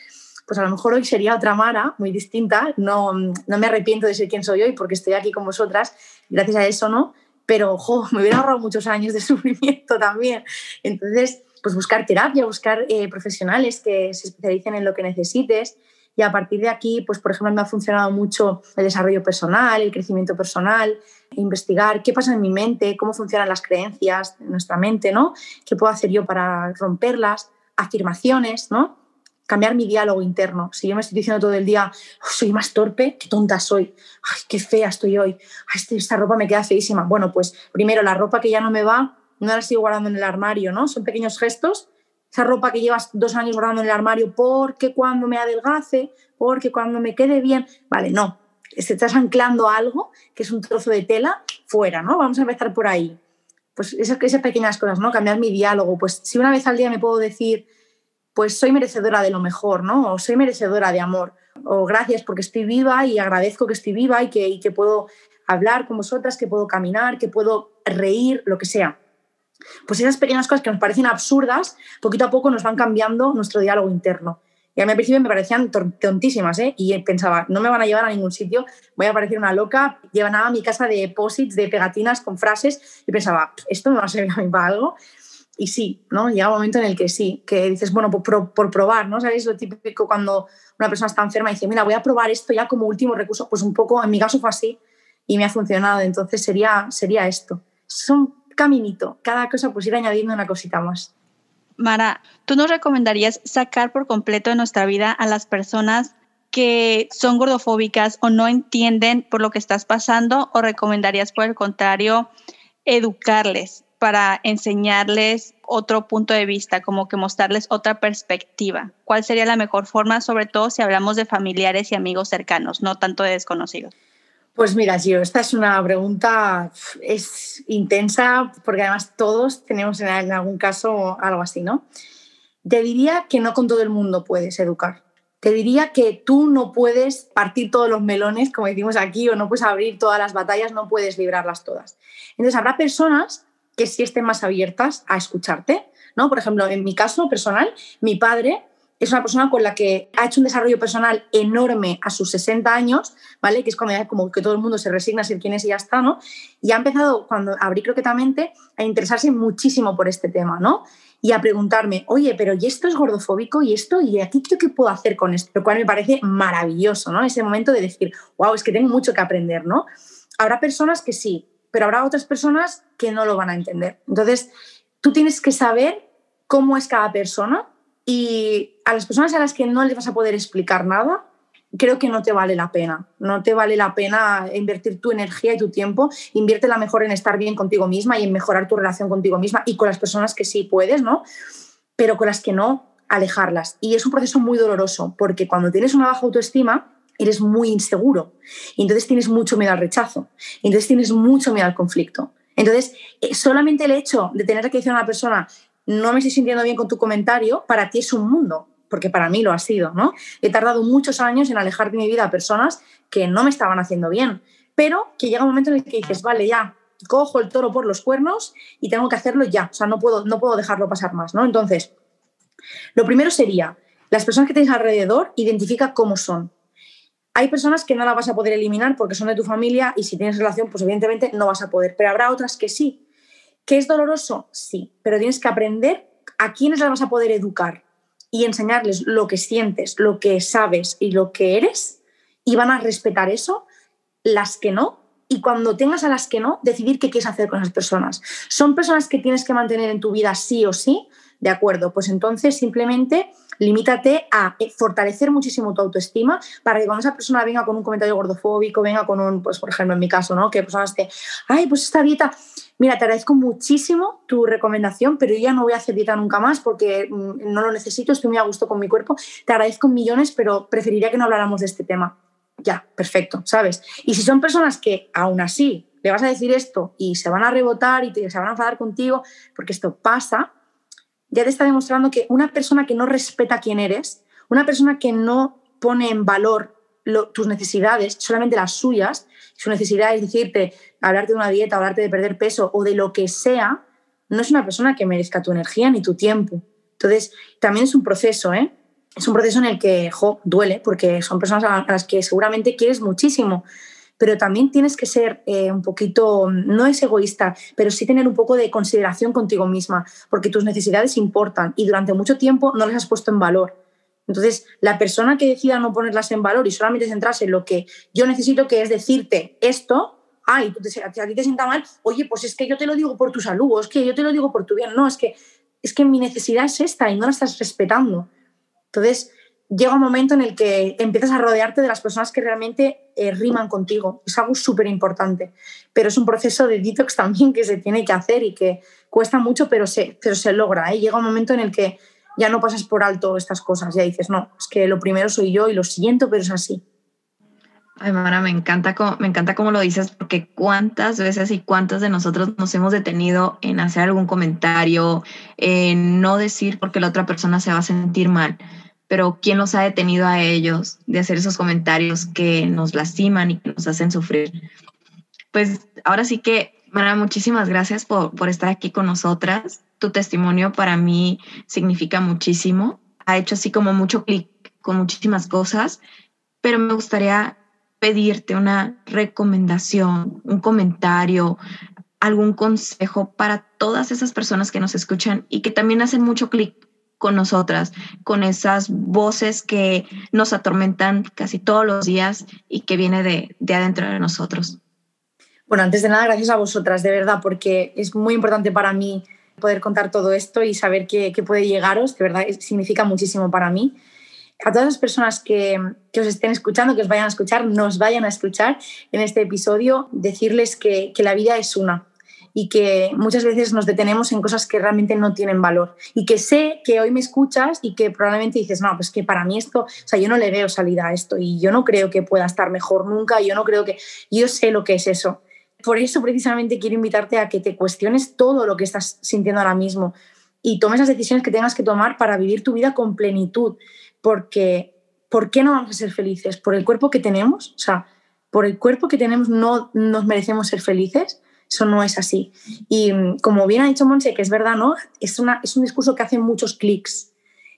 pues a lo mejor hoy sería otra Mara, muy distinta. No, no me arrepiento de ser quien soy hoy porque estoy aquí con vosotras, gracias a eso, ¿no? Pero, ojo, me hubiera ahorrado muchos años de sufrimiento también. Entonces, pues buscar terapia, buscar eh, profesionales que se especialicen en lo que necesites. Y a partir de aquí, pues por ejemplo, me ha funcionado mucho el desarrollo personal, el crecimiento personal, investigar qué pasa en mi mente, cómo funcionan las creencias en nuestra mente, ¿no? ¿Qué puedo hacer yo para romperlas? Afirmaciones, ¿no? Cambiar mi diálogo interno. Si yo me estoy diciendo todo el día, oh, soy más torpe, qué tonta soy, ay, qué fea estoy hoy, ay, esta ropa me queda feísima. Bueno, pues primero la ropa que ya no me va, no la sigo guardando en el armario, ¿no? Son pequeños gestos. Esa ropa que llevas dos años guardando en el armario porque cuando me adelgace, porque cuando me quede bien, vale, no. Estás anclando algo que es un trozo de tela fuera, ¿no? Vamos a empezar por ahí. Pues esas, esas pequeñas cosas, ¿no? Cambiar mi diálogo. Pues si una vez al día me puedo decir, pues soy merecedora de lo mejor, ¿no? O soy merecedora de amor. O gracias porque estoy viva y agradezco que estoy viva y que, y que puedo hablar con vosotras, que puedo caminar, que puedo reír, lo que sea. Pues esas pequeñas cosas que nos parecen absurdas, poquito a poco nos van cambiando nuestro diálogo interno. Y a mí al principio me parecían tontísimas, ¿eh? Y pensaba, no me van a llevar a ningún sitio, voy a parecer una loca. Llevan a mi casa de posits, de pegatinas con frases, y pensaba, esto me va a servir a mí para algo. Y sí, ¿no? Llega un momento en el que sí, que dices, bueno, por, probar, ¿no? ¿Sabéis lo típico cuando una persona está enferma y dice, mira, voy a probar esto ya como último recurso? Pues un poco, en mi caso fue así y me ha funcionado. Entonces sería, sería esto. Son caminito, cada cosa pues ir añadiendo una cosita más. Mara, ¿tú nos recomendarías sacar por completo de nuestra vida a las personas que son gordofóbicas o no entienden por lo que estás pasando o recomendarías por el contrario educarles para enseñarles otro punto de vista, como que mostrarles otra perspectiva? ¿Cuál sería la mejor forma, sobre todo si hablamos de familiares y amigos cercanos, no tanto de desconocidos? Pues mira, Gio, esta es una pregunta es intensa porque además todos tenemos en algún caso algo así, ¿no? Te diría que no con todo el mundo puedes educar. Te diría que tú no puedes partir todos los melones, como decimos aquí, o no puedes abrir todas las batallas, no puedes librarlas todas. Entonces habrá personas que sí estén más abiertas a escucharte, ¿no? Por ejemplo, en mi caso personal, mi padre es una persona con la que ha hecho un desarrollo personal enorme a sus 60 años, ¿vale? Que es ya como que todo el mundo se resigna a ser quien es y ya está, ¿no? Y ha empezado, cuando abrí croquetamente, a interesarse muchísimo por este tema, ¿no? Y a preguntarme, oye, pero ¿y esto es gordofóbico? ¿Y esto? ¿Y aquí qué puedo hacer con esto? Lo cual me parece maravilloso, ¿no? Ese momento de decir, wow, es que tengo mucho que aprender, ¿no? Habrá personas que sí, pero habrá otras personas que no lo van a entender. Entonces, tú tienes que saber cómo es cada persona y a las personas a las que no les vas a poder explicar nada, creo que no te vale la pena. No te vale la pena invertir tu energía y tu tiempo. la mejor en estar bien contigo misma y en mejorar tu relación contigo misma y con las personas que sí puedes, ¿no? Pero con las que no, alejarlas. Y es un proceso muy doloroso porque cuando tienes una baja autoestima, eres muy inseguro. Y entonces tienes mucho miedo al rechazo. Y entonces tienes mucho miedo al conflicto. Entonces, eh, solamente el hecho de tener que decir a una persona, no me estoy sintiendo bien con tu comentario, para ti es un mundo, porque para mí lo ha sido, ¿no? He tardado muchos años en alejar de mi vida a personas que no me estaban haciendo bien, pero que llega un momento en el que dices, vale, ya, cojo el toro por los cuernos y tengo que hacerlo ya, o sea, no puedo, no puedo dejarlo pasar más, ¿no? Entonces, lo primero sería, las personas que tienes alrededor, identifica cómo son. Hay personas que no las vas a poder eliminar porque son de tu familia y si tienes relación, pues evidentemente no vas a poder, pero habrá otras que sí. ¿Qué es doloroso? Sí, pero tienes que aprender a quiénes las vas a poder educar y enseñarles lo que sientes, lo que sabes y lo que eres y van a respetar eso, las que no y cuando tengas a las que no, decidir qué quieres hacer con esas personas. ¿Son personas que tienes que mantener en tu vida sí o sí? De acuerdo, pues entonces simplemente limítate a eh, fortalecer muchísimo tu autoestima para que cuando esa persona venga con un comentario gordofóbico, venga con un, pues por ejemplo en mi caso, ¿no? Que personas de, ay, pues esta dieta, mira, te agradezco muchísimo tu recomendación, pero yo ya no voy a hacer dieta nunca más porque mm, no lo necesito, estoy muy a gusto con mi cuerpo, te agradezco millones, pero preferiría que no habláramos de este tema. Ya, perfecto, ¿sabes? Y si son personas que aún así le vas a decir esto y se van a rebotar y se van a enfadar contigo, porque esto pasa, ya te está demostrando que una persona que no respeta quién eres, una persona que no pone en valor tus necesidades, solamente las suyas, su necesidad es decirte, hablarte de una dieta, hablarte de perder peso o de lo que sea, no es una persona que merezca tu energía ni tu tiempo. Entonces, también es un proceso, ¿eh? Es un proceso en el que, jo, duele, porque son personas a las que seguramente quieres muchísimo, pero también tienes que ser eh, un poquito, no es egoísta, pero sí tener un poco de consideración contigo misma, porque tus necesidades importan y durante mucho tiempo no las has puesto en valor. Entonces, la persona que decida no ponerlas en valor y solamente centrarse en lo que yo necesito, que es decirte esto, ay, a ti te sienta mal, oye, pues es que yo te lo digo por tu salud, o es que yo te lo digo por tu bien, no, es que, es que mi necesidad es esta y no la estás respetando. Entonces, llega un momento en el que empiezas a rodearte de las personas que realmente eh, riman contigo. Es algo súper importante, pero es un proceso de detox también que se tiene que hacer y que cuesta mucho, pero se, pero se logra. ¿eh? Llega un momento en el que ya no pasas por alto estas cosas, ya dices, no, es que lo primero soy yo y lo siento, pero es así. Ay, Mara, me encanta, cómo, me encanta cómo lo dices, porque cuántas veces y cuántas de nosotros nos hemos detenido en hacer algún comentario, en no decir porque la otra persona se va a sentir mal pero ¿quién los ha detenido a ellos de hacer esos comentarios que nos lastiman y que nos hacen sufrir? Pues ahora sí que, Mara, muchísimas gracias por, por estar aquí con nosotras. Tu testimonio para mí significa muchísimo. Ha hecho así como mucho clic con muchísimas cosas, pero me gustaría pedirte una recomendación, un comentario, algún consejo para todas esas personas que nos escuchan y que también hacen mucho clic con nosotras, con esas voces que nos atormentan casi todos los días y que viene de, de adentro de nosotros. Bueno, antes de nada, gracias a vosotras, de verdad, porque es muy importante para mí poder contar todo esto y saber qué, puede llegaros, de verdad significa muchísimo para mí. A todas las personas que, que, os estén escuchando, que os vayan a escuchar, nos vayan a escuchar en este episodio, decirles que, que la vida es una, y que muchas veces nos detenemos en cosas que realmente no tienen valor. Y que sé que hoy me escuchas y que probablemente dices, no, pues que para mí esto, o sea, yo no le veo salida a esto y yo no creo que pueda estar mejor nunca, yo no creo que, yo sé lo que es eso. Por eso precisamente quiero invitarte a que te cuestiones todo lo que estás sintiendo ahora mismo y tomes las decisiones que tengas que tomar para vivir tu vida con plenitud. Porque, ¿por qué no vamos a ser felices? ¿Por el cuerpo que tenemos? O sea, ¿por el cuerpo que tenemos no nos merecemos ser felices? Eso no es así. Y mm, como bien ha dicho Monse, que es verdad, ¿no? Es, una, es un discurso que hace muchos clics.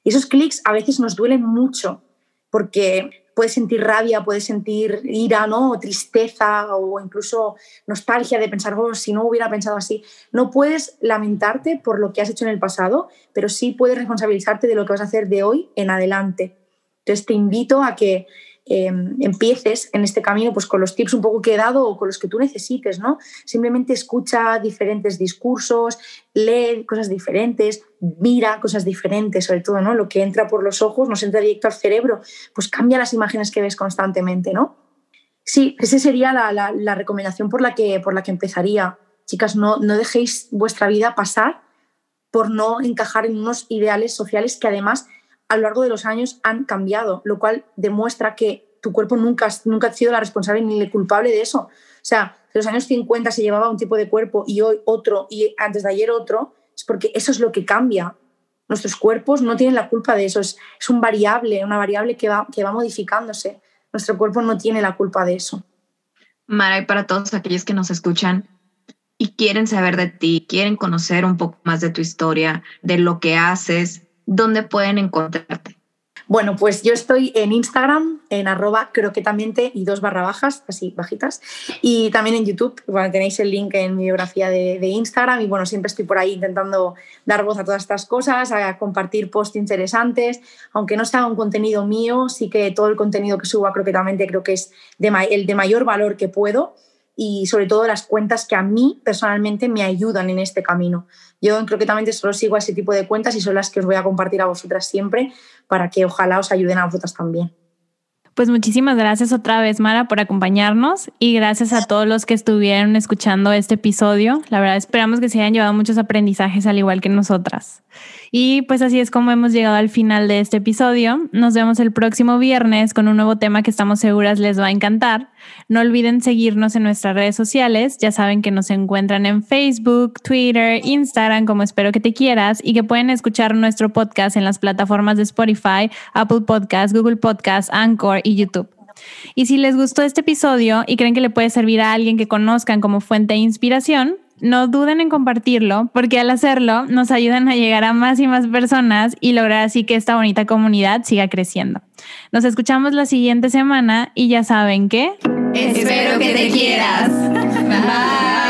Y esos clics a veces nos duelen mucho, porque puedes sentir rabia, puedes sentir ira, ¿no? O tristeza o incluso nostalgia de pensar, oh, si no hubiera pensado así. No puedes lamentarte por lo que has hecho en el pasado, pero sí puedes responsabilizarte de lo que vas a hacer de hoy en adelante. Entonces te invito a que Em, empieces en este camino pues con los tips un poco que he dado o con los que tú necesites, ¿no? Simplemente escucha diferentes discursos, lee cosas diferentes, mira cosas diferentes, sobre todo, ¿no? Lo que entra por los ojos nos entra directo al cerebro, pues cambia las imágenes que ves constantemente, ¿no? Sí, esa sería la, recomendación por la, que, por la que empezaría. Chicas, no, no dejéis vuestra vida pasar por no encajar en unos ideales sociales que además a lo largo de los años han cambiado, lo cual demuestra que tu cuerpo nunca, nunca ha sido la responsable ni el culpable de eso. O sea, en los años 50 se llevaba un tipo de cuerpo y hoy otro y antes de ayer otro, es porque eso es lo que cambia. Nuestros cuerpos no tienen la culpa de eso, es, es un variable, una variable que va, que va modificándose. Nuestro cuerpo no tiene la culpa de eso. Mara, y para todos aquellos que nos escuchan y quieren saber de ti, quieren conocer un poco más de tu historia, de lo que haces, ¿dónde pueden encontrarte? Bueno, pues yo estoy en Instagram, en arroba croquetamente y dos barra bajas, así bajitas. Y también en YouTube, bueno, tenéis el link en mi biografía de, Instagram. Y bueno, siempre estoy por ahí intentando dar voz a todas estas cosas, a compartir posts interesantes. Aunque no sea un contenido mío, sí que todo el contenido que subo a croquetamente creo que es el de mayor valor que puedo y sobre todo las cuentas que a mí personalmente me ayudan en este camino. Yo en Croquetamente solo sigo a ese tipo de cuentas y son las que os voy a compartir a vosotras siempre para que ojalá os ayuden a vosotras también. Pues muchísimas gracias otra vez, Mara, por acompañarnos y gracias a todos los que estuvieron escuchando este episodio. La verdad, esperamos que se hayan llevado muchos aprendizajes al igual que nosotras. Y pues así es como hemos llegado al final de este episodio. Nos vemos el próximo viernes con un nuevo tema que estamos seguras les va a encantar. No olviden seguirnos en nuestras redes sociales. Ya saben que nos encuentran en Facebook, Twitter, Instagram, como espero que te quieras, y que pueden escuchar nuestro podcast en las plataformas de Spotify, Apple Podcasts, Google Podcasts, Anchor y YouTube. Y si les gustó este episodio y creen que le puede servir a alguien que conozcan como fuente de inspiración, no duden en compartirlo, porque al hacerlo nos ayudan a llegar a más y más personas y lograr así que esta bonita comunidad siga creciendo. Nos escuchamos la siguiente semana y ya saben que... Espero que te quieras. Bye.